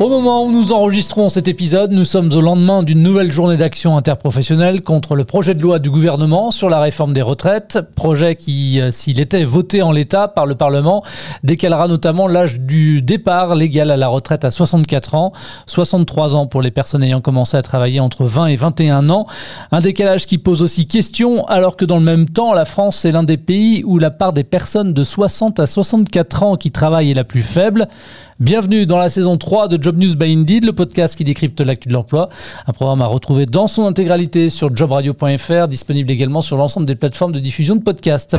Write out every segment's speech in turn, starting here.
Au moment où nous enregistrons cet épisode, nous sommes au lendemain d'une nouvelle journée d'action interprofessionnelle contre le projet de loi du gouvernement sur la réforme des retraites. Projet qui, euh, s'il était voté en l'état par le Parlement, décalera notamment l'âge du départ légal à la retraite à 64 ans, 63 ans pour les personnes ayant commencé à travailler entre 20 et 21 ans. Un décalage qui pose aussi question alors que dans le même temps, la France est l'un des pays où la part des personnes de 60 à 64 ans qui travaillent est la plus faible. Bienvenue dans la saison 3 de Job News by Indeed, le podcast qui décrypte l'actu de l'emploi. Un programme à retrouver dans son intégralité sur jobradio.fr, disponible également sur l'ensemble des plateformes de diffusion de podcasts.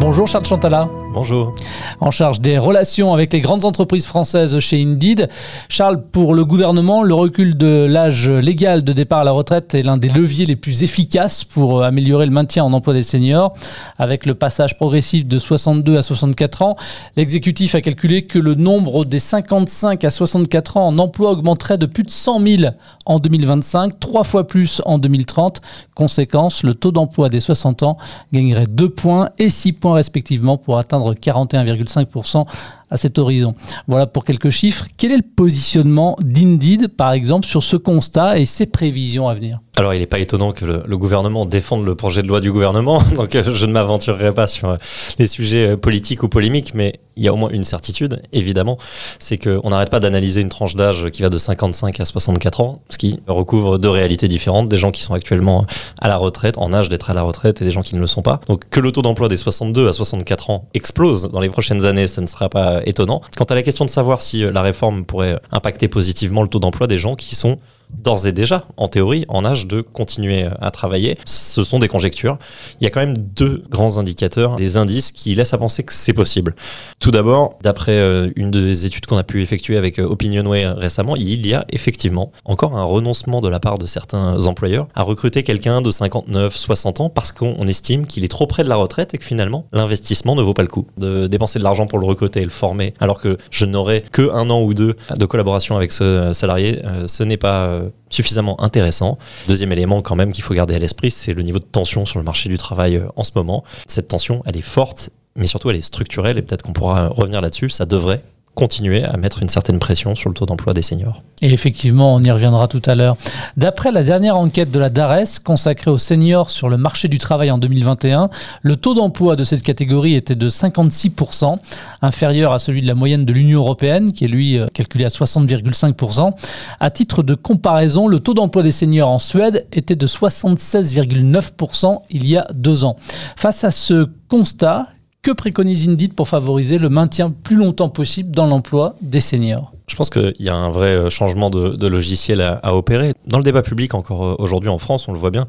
Bonjour Charles Chantala. Bonjour. En charge des relations avec les grandes entreprises françaises chez Indeed. Charles, pour le gouvernement, le recul de l'âge légal de départ à la retraite est l'un des leviers les plus efficaces pour améliorer le maintien en emploi des seniors. Avec le passage progressif de 62 à 64 ans, l'exécutif a calculé que le nombre des 55 à 64 ans en emploi augmenterait de plus de 100 000 en 2025, trois fois plus en 2030. Conséquence, le taux d'emploi des 60 ans gagnerait 2 points et 6 points respectivement pour atteindre 41,5% à cet horizon. Voilà pour quelques chiffres. Quel est le positionnement d'Indeed, par exemple, sur ce constat et ses prévisions à venir? Alors, il n'est pas étonnant que le, gouvernement défende le projet de loi du gouvernement, donc euh, je ne m'aventurerai pas sur euh, les sujets euh, politiques ou polémiques, mais il y a au moins une certitude, évidemment, c'est qu'on n'arrête pas d'analyser une tranche d'âge qui va de 55 à 64 ans, ce qui recouvre deux réalités différentes, des gens qui sont actuellement à la retraite, en âge d'être à la retraite, et des gens qui ne le sont pas. Donc que le taux d'emploi des 62 à 64 ans explose dans les prochaines années, ça ne sera pas étonnant. Quant à la question de savoir si euh, la réforme pourrait impacter positivement le taux d'emploi des gens qui sont d'ores et déjà, en théorie, en âge de continuer à travailler. Ce sont des conjectures. Il y a quand même deux grands indicateurs, des indices qui laissent à penser que c'est possible. Tout d'abord, d'après euh, une des études qu'on a pu effectuer avec euh, Opinionway récemment, il y a effectivement encore un renoncement de la part de certains employeurs à recruter quelqu'un de 59, 60 ans parce qu'on estime qu'il est trop près de la retraite et que finalement, l'investissement ne vaut pas le coup. De dépenser de l'argent pour le recruter et le former, alors que je n'aurai que un an ou deux de collaboration avec ce salarié, euh, ce n'est pas euh, suffisamment intéressant. Deuxième élément quand même qu'il faut garder à l'esprit, c'est le niveau de tension sur le marché du travail euh, en ce moment. Cette tension, elle est forte, mais surtout elle est structurelle et peut-être qu'on pourra revenir là-dessus. Ça devrait continuer à mettre une certaine pression sur le taux d'emploi des seniors. Et effectivement, on y reviendra tout à l'heure. D'après la dernière enquête de la DARES consacrée aux seniors sur le marché du travail en 2021, le taux d'emploi de cette catégorie était de 56%, inférieur à celui de la moyenne de l'Union européenne, qui est lui euh, calculé à 60,5%. À titre de comparaison, le taux d'emploi des seniors en Suède était de 76,9% il y a deux ans. Face à ce constat, que préconise Indeed pour favoriser le maintien plus longtemps possible dans l'emploi des seniors? Je pense qu'il y a un vrai euh, changement de, logiciel à, opérer. Dans le débat public, encore euh, aujourd'hui en France, on le voit bien,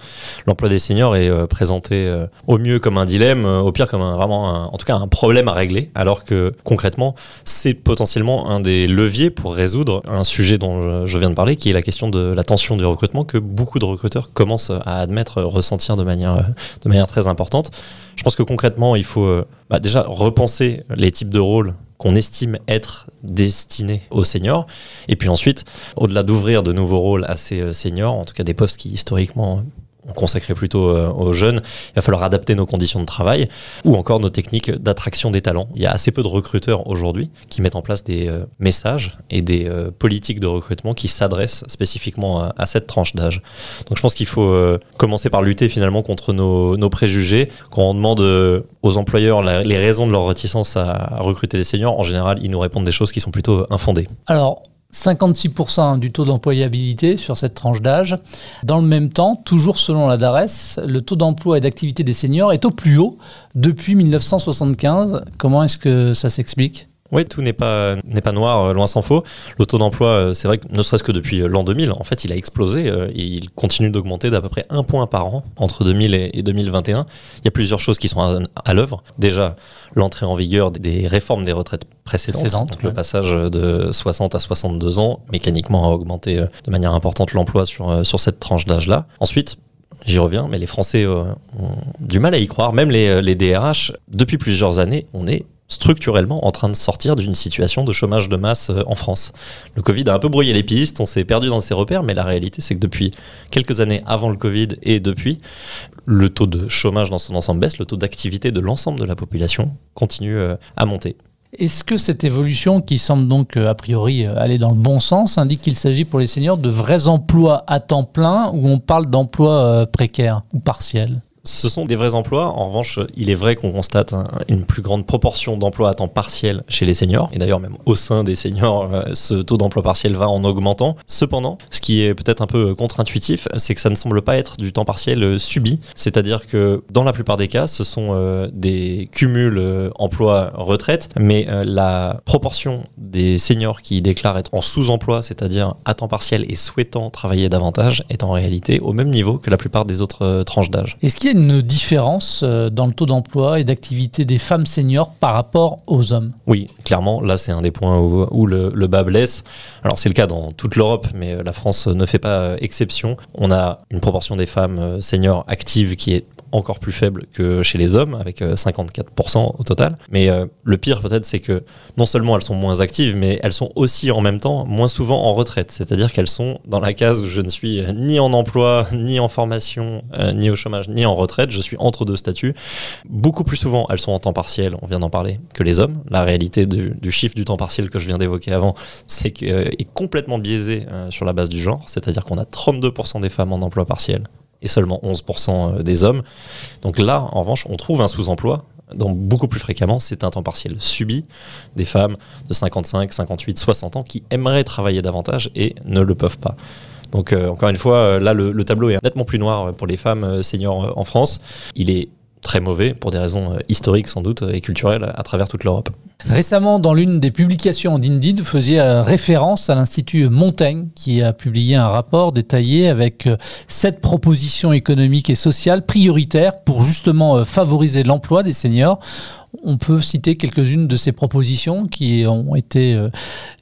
l'emploi des seniors est euh, présenté au mieux comme un dilemme, au pire comme un, vraiment, en tout cas, un problème à régler, alors que concrètement, c'est potentiellement un des leviers pour résoudre un sujet dont je, viens de parler, qui est la question de la tension du recrutement que beaucoup de recruteurs commencent à admettre, ressentir de manière, de manière très importante. Je pense que concrètement, il faut bah, déjà repenser les types de rôles qu'on estime être destinés aux seniors. Et puis ensuite, au-delà d'ouvrir de nouveaux rôles à ces euh, seniors, en tout cas des postes qui historiquement consacré plutôt euh, aux jeunes, il va falloir adapter nos conditions de travail ou encore nos techniques d'attraction des talents. Il y a assez peu de recruteurs aujourd'hui qui mettent en place des euh, messages et des euh, politiques de recrutement qui s'adressent spécifiquement à, cette tranche d'âge. Donc je pense qu'il faut commencer par lutter finalement contre nos, préjugés. Quand on demande aux employeurs les raisons de leur réticence à recruter des seniors, en général, ils nous répondent des choses qui sont plutôt infondées. Alors, 56% du taux d'employabilité sur cette tranche d'âge. Dans le même temps, toujours selon la DARES, le taux d'emploi et d'activité des seniors est au plus haut depuis 1975. Comment est-ce que ça s'explique? Oui, tout n'est pas, n'est pas noir, euh, loin s'en faut. Le taux d'emploi, euh, c'est vrai que ne serait-ce que depuis euh, l'an 2000, en fait, il a explosé et il continue d'augmenter d'à peu près un point par an entre 2000 et 2021. Il y a plusieurs choses qui sont à, l'œuvre. Déjà, l'entrée en vigueur des réformes des retraites précédentes. Le passage de 60 à 62 ans, mécaniquement, a augmenté de manière importante l'emploi sur, sur cette tranche d'âge-là. Ensuite, J'y reviens, mais les Français ont du mal à y croire, même les, les DRH. Depuis plusieurs années, on est structurellement en train de sortir d'une situation de chômage de masse euh, en France. Le Covid a un peu brouillé les pistes, on s'est perdu dans ses repères, mais la réalité c'est que depuis quelques années avant le Covid et depuis, le taux de chômage dans son ensemble baisse, le taux d'activité de l'ensemble de la population continue euh, à monter. Est-ce que cette évolution, qui semble donc euh, a priori aller dans le bon sens, indique qu'il s'agit pour les seniors de vrais emplois à temps plein ou on parle d'emplois précaires ou partiels? Ce sont des vrais emplois. En revanche, il est vrai qu'on constate une plus grande proportion d'emplois à temps partiel chez les seniors. Et d'ailleurs, même au sein des seniors, euh, ce taux d'emploi partiel va en augmentant. Cependant, ce qui est peut-être un peu contre-intuitif, c'est que ça ne semble pas être du temps partiel euh, subi. C'est-à-dire que dans la plupart des cas, ce sont euh, des cumuls emploi-retraite, mais la proportion des seniors qui déclarent être en sous-emploi, c'est-à-dire à temps partiel et souhaitant travailler davantage, est en réalité au même niveau que la plupart des autres tranches d'âge. Différence euh, dans le taux d'emploi et d'activité des femmes seniors par rapport aux hommes? Oui, clairement, là c'est un des points où, le, le, bas blesse. Alors c'est le cas dans toute l'Europe, mais euh, la France ne fait pas euh, exception. On a une proportion des femmes seniors actives qui est encore plus faible que chez les hommes, avec 54% euh, au total. Mais euh, le pire peut-être, c'est que non seulement elles sont moins actives, mais elles sont aussi en même temps moins souvent en retraite. C'est-à-dire qu'elles sont dans la case où je ne suis ni en emploi, ni en formation, euh, ni au chômage, ni en retraite. Je suis entre deux statuts. Beaucoup plus souvent, elles sont en temps partiel, on vient d'en parler, que les hommes. La réalité du, chiffre du temps partiel que je viens d'évoquer avant, c'est qu'il est complètement biaisé sur la base du genre. C'est-à-dire qu'on a 32% des femmes en emploi partiel et seulement 11% euh, des hommes. Donc là, en revanche, on trouve un sous-emploi. Donc beaucoup plus fréquemment, c'est un temps partiel subi des femmes de 55, 58, 60 ans qui aimeraient travailler davantage et ne le peuvent pas. Donc euh, encore une fois, euh, là le, tableau est nettement plus noir pour les femmes seniors en France. Il est très mauvais pour des raisons historiques sans doute et culturelles à travers toute l'Europe. Récemment, dans l'une des publications d'Indeed, vous faisiez euh, référence à l'Institut Montaigne qui a publié un rapport détaillé avec euh, sept propositions économiques et sociales prioritaires pour justement euh, favoriser l'emploi des seniors. On peut citer quelques-unes de ces propositions qui ont été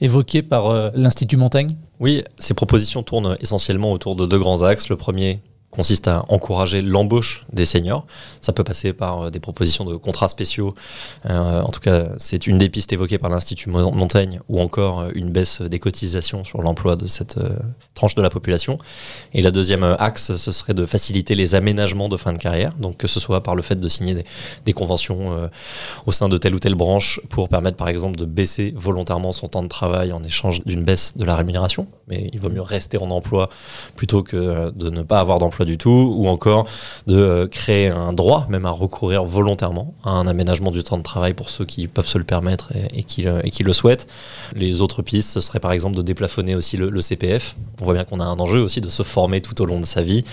évoquées par l'Institut Montaigne? Oui, ces propositions tournent essentiellement autour de deux grands axes. Le premier, consiste à encourager l'embauche des seniors. Ça peut passer par euh, des propositions de contrats spéciaux. Euh, en tout cas, c'est une des pistes évoquées par l'Institut Montaigne ou encore euh, une baisse des cotisations sur l'emploi de cette tranche de la population. Et la deuxième axe, ce serait de faciliter les aménagements de fin de carrière. Donc que ce soit par le fait de signer des, conventions au sein de telle ou telle branche pour permettre par exemple de baisser volontairement son temps de travail en échange d'une baisse de la rémunération. Mais il vaut mieux rester en emploi plutôt que de ne pas avoir d'emploi du tout, ou encore de euh, créer un droit, même à recourir volontairement à un aménagement du temps de travail pour ceux qui peuvent se le permettre et, qui, et qui, le souhaitent. Les autres pistes, ce serait par exemple de déplafonner aussi le, CPF. On voit bien qu'on a un enjeu aussi de se former tout au long de sa vie,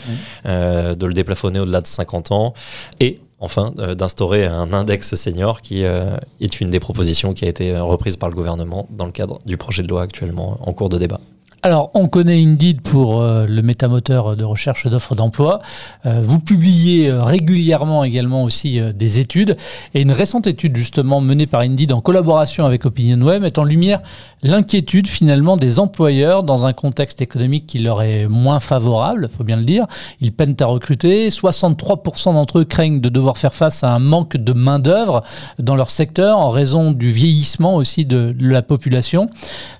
euh, de le déplafonner au-delà de 50 ans, et enfin euh, d'instaurer un index senior qui est une des propositions qui a été reprise par le gouvernement dans le cadre du projet de loi actuellement en cours de débat. Alors, on connaît Indeed pour euh, le métamoteur de recherche d'offres d'emploi. Euh, vous publiez euh, régulièrement également aussi des études. Et une récente étude, justement, menée par Indeed en collaboration avec OpinionWeb, met en lumière l'inquiétude finalement des employeurs dans un contexte économique qui leur est moins favorable, faut bien le dire. Ils peinent à recruter. 63% d'entre eux craignent de devoir faire face à un manque de main-d'œuvre dans leur secteur en raison du vieillissement aussi de la population.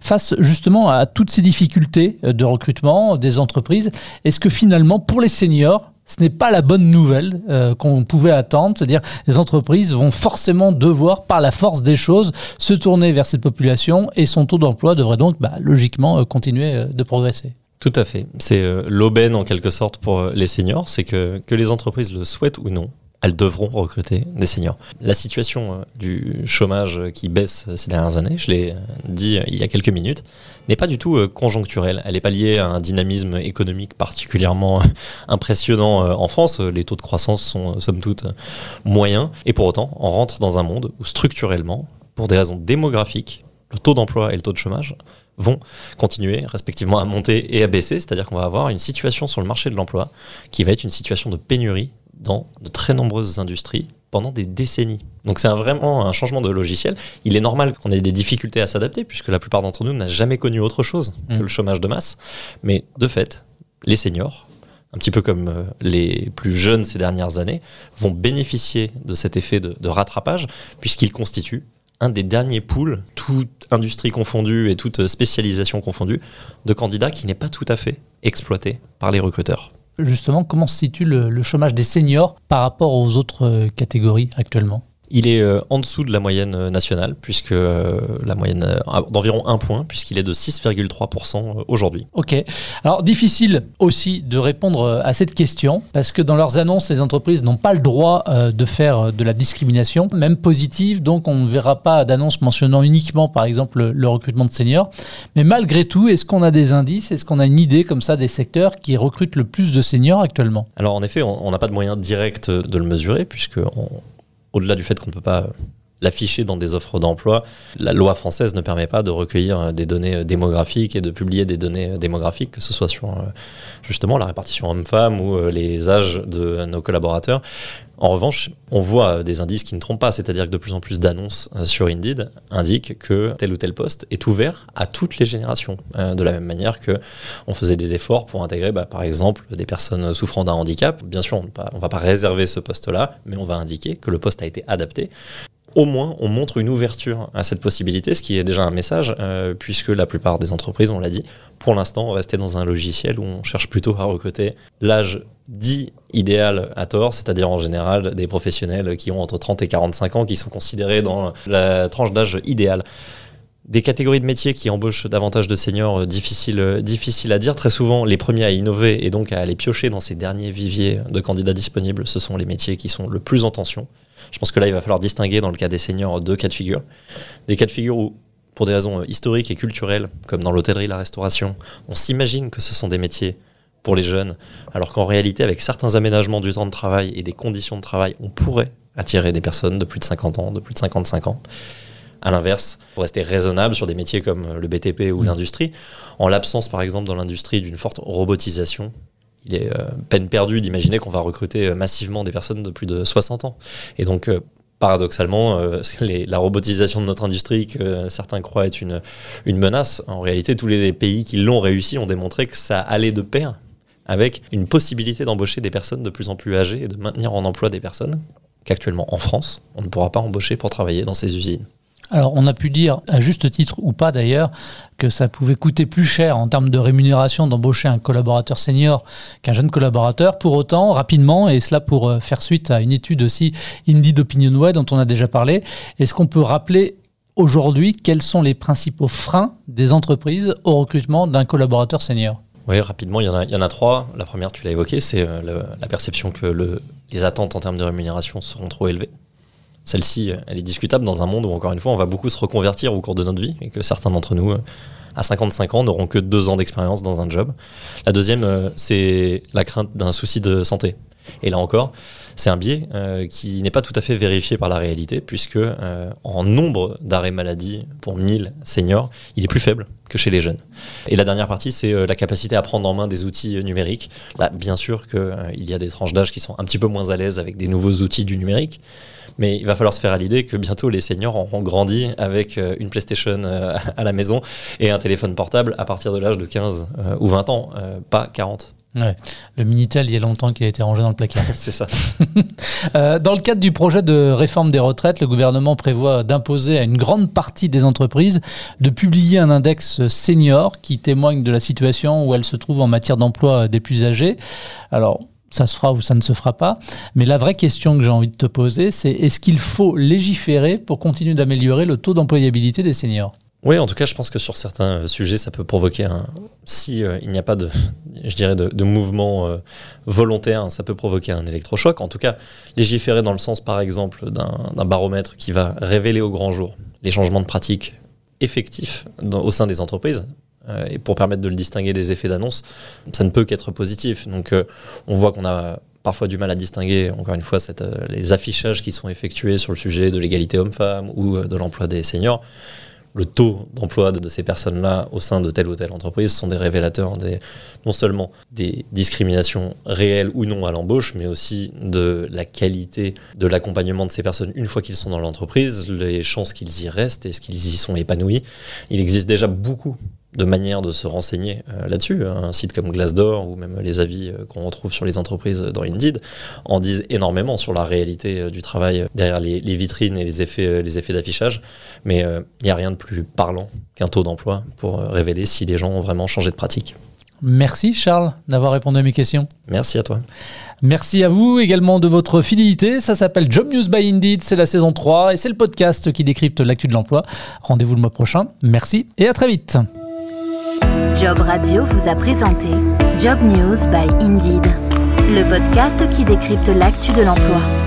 Face justement à toutes ces difficultés de recrutement des entreprises, est-ce que finalement pour les seniors, ce n'est pas la bonne nouvelle euh, qu'on pouvait attendre, c'est-à-dire les entreprises vont forcément devoir, par la force des choses, se tourner vers cette population et son taux d'emploi devrait donc bah, logiquement euh, continuer euh, de progresser. Tout à fait. C'est l'aubaine en quelque sorte pour les seniors, c'est que, que les entreprises le souhaitent ou non, elles devront recruter des seniors. La situation euh, du chômage qui baisse ces dernières années, je l'ai euh, dit euh, il y a quelques minutes, n'est pas du tout conjoncturelle. Elle n'est pas liée à un dynamisme économique particulièrement impressionnant en France. Les taux de croissance sont somme toute moyens. Et pour autant, on rentre dans un monde où structurellement, pour des raisons démographiques, le taux d'emploi et le taux de chômage vont continuer respectivement à monter et à baisser, c'est-à-dire qu'on va avoir une situation sur le marché de l'emploi qui va être une situation de pénurie dans de très nombreuses industries pendant des décennies. Donc c'est vraiment un changement de logiciel. Il est normal qu'on ait des difficultés à s'adapter puisque la plupart d'entre nous n'a jamais connu autre chose que mm. le chômage de masse. Mais de fait, les seniors, un petit peu comme euh, les plus jeunes ces dernières années, vont bénéficier de cet effet de, de rattrapage puisqu'ils constituent un des derniers pools, toute industrie confondue et toute spécialisation confondue, de candidats qui n'est pas tout à fait exploité par les recruteurs. Justement, comment se situe le, chômage des seniors par rapport aux autres euh, catégories actuellement? Il est euh, en dessous de la moyenne euh, nationale, puisque euh, la moyenne d'environ 1 point, puisqu'il est de 6,3% aujourd'hui. Ok. Alors, difficile aussi de répondre à cette question, parce que dans leurs annonces, les entreprises n'ont pas le droit de faire de la discrimination, même positive, donc on ne verra pas d'annonce mentionnant uniquement, par exemple, le recrutement de seniors. Mais malgré tout, est-ce qu'on a des indices, est-ce qu'on a une idée comme ça des secteurs qui recrutent le plus de seniors actuellement? Alors, en effet, on n'a pas de moyen direct de le mesurer, puisque on, au-delà du fait qu'on ne peut pas l'afficher dans des offres d'emploi, la loi française ne permet pas de recueillir des données démographiques et de publier des données démographiques, que ce soit sur euh, justement la répartition homme-femme ou euh, les âges de nos collaborateurs. En revanche, on voit des indices qui ne trompent pas, c'est-à-dire que de plus en plus d'annonces euh, sur Indeed indiquent que tel ou tel poste est ouvert à toutes les générations, de la même manière que on faisait des efforts pour intégrer, bah, par exemple, des personnes souffrant d'un handicap. Bien sûr, on ne va pas réserver ce poste-là, mais on va indiquer que le poste a été adapté au moins on montre une ouverture à cette possibilité, ce qui est déjà un message, euh, puisque la plupart des entreprises, on l'a dit, pour l'instant, on restait dans un logiciel où on cherche plutôt à recruter l'âge dit idéal à tort, c'est-à-dire en général des professionnels qui ont entre 30 et 45 ans, qui sont considérés dans la tranche d'âge idéale. Des catégories de métiers qui embauchent davantage de seniors, euh, difficile, euh, difficile à dire. Très souvent, les premiers à innover et donc à aller piocher dans ces derniers viviers de candidats disponibles, ce sont les métiers qui sont le plus en tension. Je pense que là, il va falloir distinguer dans le cas des seniors deux cas de figure. Des cas de figure où, pour des raisons euh, historiques et culturelles, comme dans l'hôtellerie, la restauration, on s'imagine que ce sont des métiers pour les jeunes, alors qu'en réalité, avec certains aménagements du temps de travail et des conditions de travail, on pourrait attirer des personnes de plus de 50 ans, de plus de 55 ans. À l'inverse, pour rester raisonnable sur des métiers comme le BTP ou mmh. l'industrie, en l'absence par exemple dans l'industrie d'une forte robotisation, il est euh, peine perdue d'imaginer qu'on va recruter euh, massivement des personnes de plus de 60 ans. Et donc, euh, paradoxalement, la robotisation de notre industrie, que certains croient être une, une menace, en réalité, tous les pays qui l'ont réussi ont démontré que ça allait de pair avec une possibilité d'embaucher des personnes de plus en plus âgées et de maintenir en emploi des personnes qu'actuellement en France, on ne pourra pas embaucher pour travailler dans ces usines. Alors, on a pu dire, à juste titre ou pas d'ailleurs, que ça pouvait coûter plus cher en termes de rémunération d'embaucher un collaborateur senior qu'un jeune collaborateur. Pour autant, rapidement, et cela pour euh, faire suite à une étude aussi Indeed Way dont on a déjà parlé, est-ce qu'on peut rappeler aujourd'hui quels sont les principaux freins des entreprises au recrutement d'un collaborateur senior? Oui, rapidement, il y, en a, trois. La première, tu l'as évoqué, c'est euh, la perception que le, les attentes en termes de rémunération seront trop élevées. Celle-ci, elle est discutable dans un monde où, encore une fois, on va beaucoup se reconvertir au cours de notre vie et que certains d'entre nous, à 55 ans, n'auront que deux ans d'expérience dans un job. La deuxième, euh, c'est la crainte d'un souci de santé. Et là encore, c'est un biais euh, qui n'est pas tout à fait vérifié par la réalité, puisque euh, en nombre d'arrêts maladie pour 1000 seniors, il est plus faible que chez les jeunes. Et la dernière partie, c'est la capacité à prendre en main des outils numériques. Là, bien sûr qu'il y a des tranches d'âge qui sont un petit peu moins à l'aise avec des nouveaux outils du numérique, mais il va falloir se faire à l'idée que bientôt les seniors auront grandi avec euh, une PlayStation euh, à la maison et un téléphone portable à partir de l'âge de 15 euh, ou 20 ans, pas 40. Ouais. Le Minitel, il y a longtemps qu'il a été rangé dans le placard. C'est ça. dans le cadre du projet de réforme des retraites, le gouvernement prévoit d'imposer à une grande partie des entreprises de publier un index senior qui témoigne de la situation où elles se trouvent en matière d'emploi des plus âgés. Alors, ça se fera ou ça ne se fera pas. Mais la vraie question que j'ai envie de te poser, c'est est-ce qu'il faut légiférer pour continuer d'améliorer le taux d'employabilité des seniors? Oui, en tout cas, je pense que sur certains sujets, ça peut provoquer un. Si euh, il n'y a pas de, je dirais, de, mouvement euh, volontaire, ça peut provoquer un électrochoc. En tout cas, légiférer dans le sens, par exemple, d'un baromètre qui va révéler au grand jour les changements de pratiques effectifs au sein des entreprises, euh, et pour permettre de le distinguer des effets d'annonce, ça ne peut qu'être positif. Donc euh, on voit qu'on a parfois du mal à distinguer, encore une fois, euh, les affichages qui sont effectués sur le sujet de l'égalité homme-femme ou de l'emploi des seniors. Le taux d'emploi de, ces personnes-là au sein de telle ou telle entreprise sont des révélateurs des, non seulement des discriminations réelles ou non à l'embauche, mais aussi de la qualité de l'accompagnement de ces personnes une fois qu'ils sont dans l'entreprise, les chances qu'ils y restent et ce qu'ils y sont épanouis. Il existe déjà beaucoup de manières de se renseigner euh, là-dessus. Un site comme Glassdoor ou même les avis euh, qu'on retrouve sur les entreprises dans Indeed en disent énormément sur la réalité euh, du travail derrière les, vitrines et les effets, les effets d'affichage. Mais il n'y a rien de plus parlant qu'un taux d'emploi pour révéler si les gens ont vraiment changé de pratique. Merci Charles d'avoir répondu à mes questions. Merci à toi. Merci à vous également de votre fidélité. Ça s'appelle Job News by Indeed, c'est la saison 3 et c'est le podcast qui décrypte l'actu de l'emploi. Rendez-vous le mois prochain. Merci et à très vite. Job Radio vous a présenté Job News by Indeed, le podcast qui décrypte l'actu de l'emploi.